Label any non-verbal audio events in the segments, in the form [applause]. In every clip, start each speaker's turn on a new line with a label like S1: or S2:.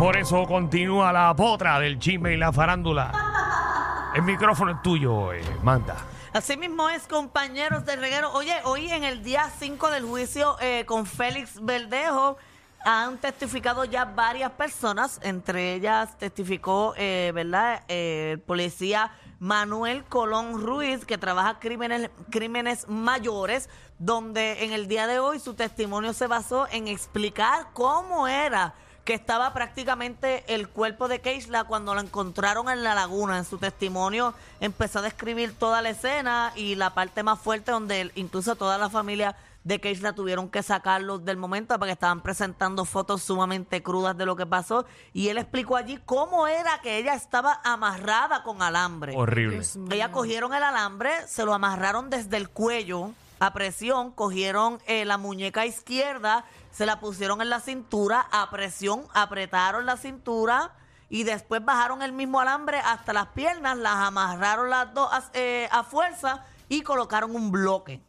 S1: Por eso continúa la potra del chisme y la farándula. El micrófono es tuyo, eh, Manda.
S2: Así mismo es, compañeros del reguero. Oye, hoy en el día 5 del juicio eh, con Félix Verdejo han testificado ya varias personas, entre ellas testificó, eh, ¿verdad?, Eh, el policía Manuel Colón Ruiz, que trabaja crímenes, crímenes mayores, donde en el día de hoy su testimonio se basó en explicar cómo era que estaba prácticamente el cuerpo de Keishla cuando lo encontraron en la laguna. En su testimonio empezó a describir toda la escena y la parte más fuerte donde él- incluso toda la familia de Keishla tuvieron que sacarlo del momento porque estaban presentando fotos sumamente crudas de lo que pasó y él explicó allí cómo era que ella estaba amarrada con alambre.
S1: Horrible.
S2: Ella cogieron el alambre, se lo amarraron desde el cuello a presión, cogieron eh, la muñeca izquierda, se la pusieron en la cintura a presión, apretaron la cintura y después bajaron el mismo alambre hasta las piernas, las amarraron las dos eh, a fuerza y colocaron un bloque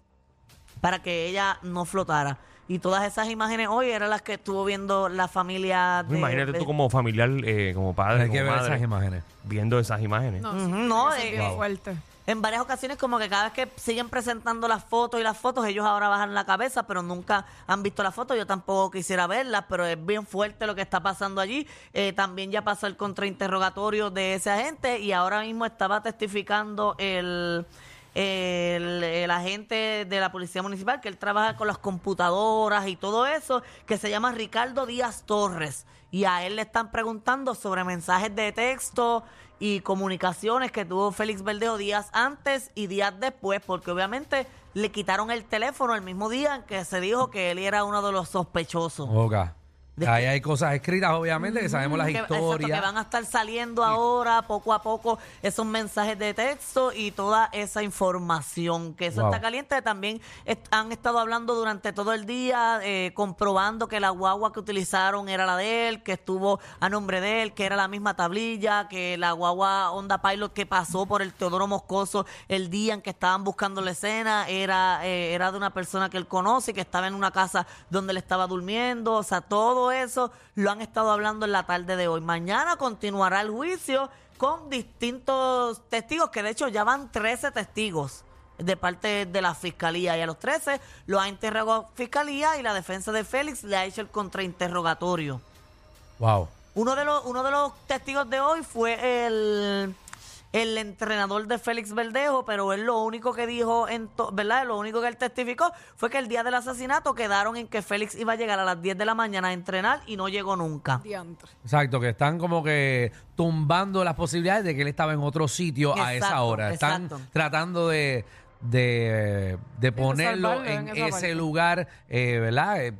S2: para que ella no flotara. Y todas esas imágenes hoy eran las que estuvo viendo la familia de...
S1: Imagínate
S2: de-
S1: tú como familiar, eh, como padre,
S3: Hay que
S1: como
S3: ver
S1: madre,
S3: esas imágenes.
S1: viendo esas imágenes.
S4: No,
S2: Ujú,
S4: sí,
S2: no,
S4: eso es
S2: eh,
S4: bien
S2: eh,
S4: fuerte.
S2: En varias ocasiones como que cada vez que siguen presentando las fotos y las fotos, ellos ahora bajan la cabeza, pero nunca han visto la foto. Yo tampoco quisiera verlas, pero es bien fuerte lo que está pasando allí. Eh, también ya pasó el contrainterrogatorio de ese agente y ahora mismo estaba testificando el, el, agente de la Policía Municipal, que él trabaja con las computadoras y todo eso, que se llama Ricardo Díaz Torres. Y a él le están preguntando sobre mensajes de texto y comunicaciones que tuvo Félix Verdejo días antes y días después, porque obviamente le quitaron el teléfono el mismo día en que se dijo que él era uno de los sospechosos.
S3: Ahí hay cosas escritas, obviamente, que sabemos las
S2: Que- exacto, que
S3: historias.
S2: van a estar saliendo ahora poco a poco esos mensajes de texto y toda esa información que eso
S3: Wow.
S2: está caliente también est- han estado hablando durante todo el día eh, comprobando que la guagua que utilizaron era la de él que estuvo a nombre de él que era la misma tablilla que la guagua Honda Pilot que pasó por el Teodoro Moscoso el día en que estaban buscando la escena era eh, era de una persona que él conoce y que estaba en una casa donde él estaba durmiendo o sea todo eso lo han estado hablando en la tarde de hoy. Mañana continuará el juicio con distintos testigos, que de hecho ya van 13 testigos de parte de la fiscalía y a los 13 lo ha interrogado fiscalía y la defensa de Félix le ha hecho el contrainterrogatorio.
S3: Wow.
S2: Uno de los, uno de los testigos de hoy fue el, el entrenador de Félix Verdejo, pero él lo único que dijo, en to- ¿verdad? Lo único que él testificó fue que el día del asesinato quedaron en que Félix iba a llegar a las 10 de la mañana a entrenar y no llegó nunca.
S4: Diantre.
S3: Exacto, que están como que tumbando las posibilidades de que él estaba en otro sitio a esa hora. Están
S2: exacto.
S3: tratando de, de, de ponerlo en, ese
S4: parte.
S3: lugar, eh, ¿verdad? Eh,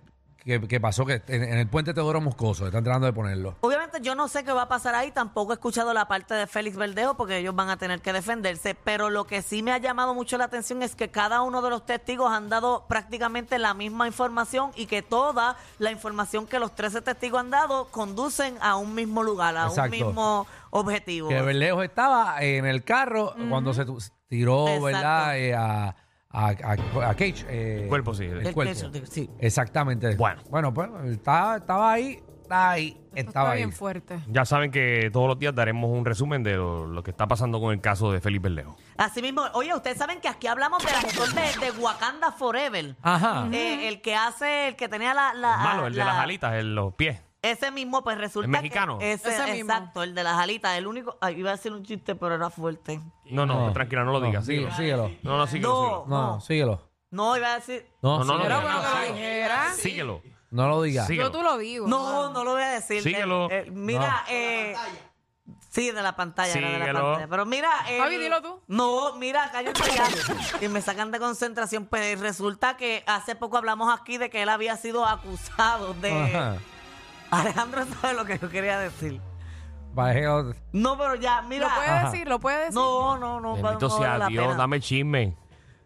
S3: que, que pasó que en, en el puente Teodoro Moscoso, están tratando de ponerlo.
S2: Obviamente yo no sé qué va a pasar ahí, tampoco he escuchado la parte de Félix Verdejo porque ellos van a tener que defenderse, pero lo que sí me ha llamado mucho la atención es que cada uno de los testigos han dado prácticamente la misma información y que toda la información que los 13 testigos han dado conducen a un mismo lugar, a
S3: Exacto.
S2: un mismo objetivo.
S3: Que Berlejo estaba en el carro cuando se tiró,
S2: Exacto.
S3: ¿verdad? Eh, a, a, a, a Cage. eh,
S1: El cuerpo, sí.
S3: El cuerpo.
S2: sí.
S3: Exactamente.
S1: Bueno.
S3: Bueno, pues estaba, estaba ahí, estaba ahí,
S4: Eso
S3: estaba
S4: está
S3: ahí.
S4: bien fuerte.
S1: Ya saben que todos los días daremos un resumen de lo, lo que está pasando con el caso de Felipe Berlejo.
S2: Así mismo, oye, ustedes saben que aquí hablamos del actor de, de Wakanda Forever.
S3: Ajá.
S2: Eh, el que hace, el que tenía la... la
S1: Malo, el de
S2: la-
S1: las alitas, en los pies.
S2: Ese mismo, pues resulta
S1: ¿El mexicano?
S2: que ese,
S4: Ese mismo.
S2: exacto, el de las alitas, el único, ay, iba a decir un chiste, pero era fuerte.
S1: No, no,
S3: No.
S1: tranquila, no lo digas. síguelo.
S3: síguelo.
S1: No, no, síguelo,
S2: No.
S1: síguelo.
S3: No,
S2: No.
S3: síguelo.
S2: No, iba a decir,
S3: No,
S1: No, no.
S3: Síguelo.
S1: No
S3: lo digas.
S1: Síguelo.
S4: Yo tú lo digo.
S2: no, no lo voy a decir.
S1: Síguelo.
S2: Eh, eh, mira, eh, sí, de la pantalla, era de la
S1: Síguelo.
S2: pantalla. Pero mira, eh,
S4: Javi, dilo tú.
S2: No, mira, cállate [laughs] ya. y me sacan de concentración, pues resulta que hace poco hablamos aquí de que él había sido acusado de...
S3: Ajá.
S2: Alejandro sabe lo que yo quería decir.
S3: Bajeo-
S2: No, pero ya, mira.
S4: Lo puede
S3: Ajá.
S4: decir, lo puede decir.
S2: No, no, no.
S1: Bendito
S2: no
S1: sea
S2: vale la
S1: Dios,
S2: pena.
S1: dame chisme.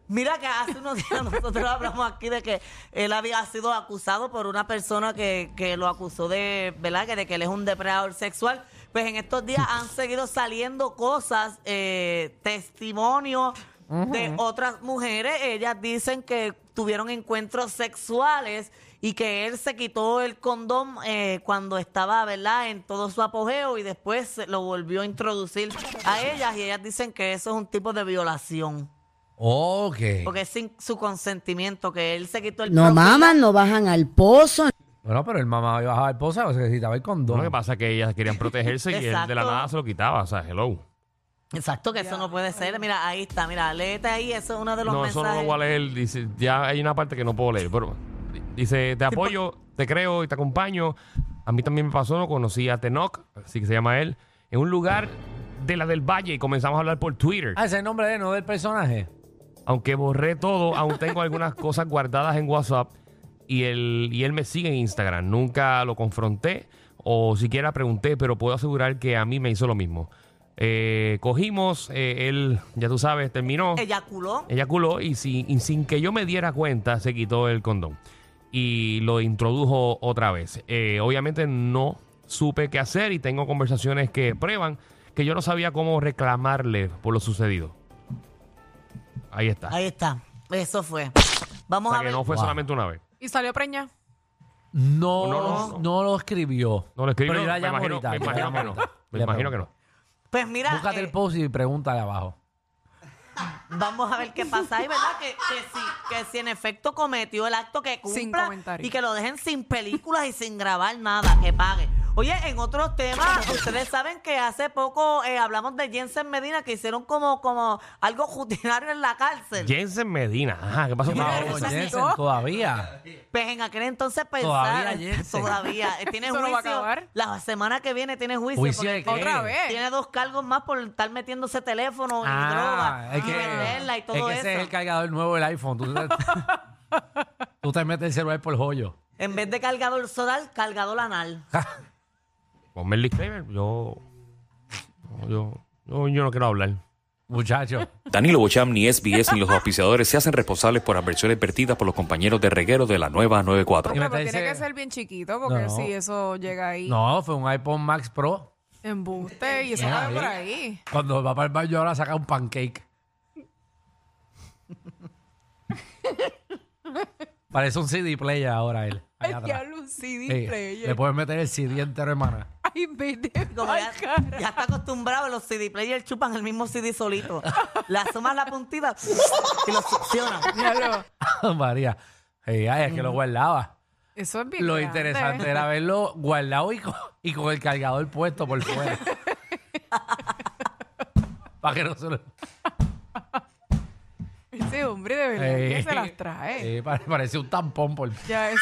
S2: Mira que hace unos días [laughs] nosotros hablamos aquí de que él había sido acusado por una persona que, que lo acusó de, ¿verdad? Que de que él es un depredador sexual. Pues en estos días han seguido saliendo cosas, eh, testimonios de otras mujeres. Ellas dicen que tuvieron encuentros sexuales y que él se quitó el condón eh, cuando estaba, ¿verdad?, en todo su apogeo y después lo volvió a introducir a ellas y ellas dicen que eso es un tipo de violación.
S3: Ok.
S2: Porque es sin su consentimiento, que él se quitó el
S4: No maman, no bajan al pozo.
S3: Bueno, pero el mamá iba a bajar el pozo, o sea, necesitaba el condón.
S1: Lo que pasa es que ellas querían protegerse y él de la
S2: Exacto.
S1: nada se lo quitaba. O sea, hello.
S2: Exacto, que eso no puede ser. Mira, ahí está, mira, léete ahí, eso es uno de los
S1: No, eso
S2: mensajes.
S1: no lo voy a leer. Dice, ya hay una parte que no puedo leer. Pero dice, te apoyo, te creo y te acompaño. A mí también me pasó, no conocí a Tenoch, así que se llama él, en un lugar de la del Valle y comenzamos a hablar por Twitter.
S3: Ah, ese es el nombre de él, no del personaje.
S1: Aunque borré todo, aún tengo algunas cosas guardadas en WhatsApp y él, y él me sigue en Instagram. Nunca lo confronté o siquiera pregunté, pero puedo asegurar que a mí me hizo lo mismo. Eh, cogimos, eh, él, ya tú sabes, terminó.
S2: Eyaculó.
S1: Eyaculó y sin, y sin que yo me diera cuenta se quitó el condón y lo introdujo otra vez. Eh, obviamente no supe qué hacer y tengo conversaciones que prueban que yo no sabía cómo reclamarle por lo sucedido. Ahí está.
S2: Ahí está. Eso fue.
S1: o
S2: Vamos
S1: sea
S2: a
S1: que
S2: ver.
S1: no fue
S3: Wow.
S1: solamente una vez.
S5: Y salió preña.
S3: No,
S1: No,
S3: no,
S1: no, no.
S3: lo escribió.
S1: No lo escribió.
S3: Pero yo la
S1: me
S3: llamo
S1: imagino,
S3: ahorita,
S1: me
S3: yo la
S1: imagino
S3: llamo
S1: que no.
S3: ahorita.
S1: Me
S3: Le
S1: imagino que no.
S2: Pues mira,
S3: Búscate
S2: eh,
S3: el post y pregúntale abajo.
S2: vamos a ver qué pasa ahí, ¿verdad? Que, que, si, que si en efecto cometió el acto que
S5: Sin
S2: cumpla
S5: comentario.
S2: y que lo dejen sin películas y sin grabar nada, que pague. Oye, en otros temas, ustedes saben que hace poco eh, hablamos de Jensen Medina que hicieron como, como algo rutinario en la cárcel.
S1: Jensen Medina. Ajá, ¿qué pasó con
S3: No, con. Jensen todavía.
S2: Pues en aquel entonces pensar.
S3: Todavía, Jensen.
S2: Todavía. Eh, Tiene
S5: ¿Eso no va a
S2: juicio.
S5: acabar?
S2: La semana que viene tiene juicio.
S3: ¿Juicio
S2: porque
S3: de qué?
S5: Otra vez.
S2: Tiene dos cargos más por estar metiéndose teléfono y
S3: Ah,
S2: droga
S3: es
S2: y
S3: que,
S2: venderla y
S3: es
S2: todo
S3: que
S2: eso.
S3: ese es el cargador nuevo del iPhone. Tú te, [laughs] tú te metes el celular por el joyo.
S2: En vez de cargador solar, cargador anal. [laughs]
S1: Ponme el disclaimer. Yo, yo, yo, yo no quiero hablar.
S3: Muchacho. [laughs]
S6: Danilo Bocham, ni SBS ni los auspiciadores se hacen responsables por adversiones vertidas por los compañeros de reguero de la nueva 94.
S3: Y
S5: Pero, tiene que ser bien chiquito porque
S3: No.
S5: si eso llega ahí,
S3: No, fue un iPhone Max Pro.
S5: embuste y eso cabe por
S3: ahí. Cuando va para el baño ahora saca un pancake. Parece un CD player ahora él.
S5: Ay,
S3: allá atrás.
S5: diablo, un CD
S3: Sí,
S5: player.
S3: le puedes meter el CD entero, hermana. [laughs]
S5: Pa'l
S2: ya, está acostumbrado, los CD players chupan el mismo CD solito. [laughs] Le asomas la puntita y lo succionan.
S5: Diablo,
S3: María. Ay, es que lo guardaba.
S5: Eso es bien
S3: Lo
S5: grande.
S3: interesante era verlo guardado y con, y con el cargador puesto por fuera. [laughs] Para que no se lo...
S5: Ese hombre de verdad que se las trae.
S3: eh, pare- parece un tampón por...
S5: Ya eso.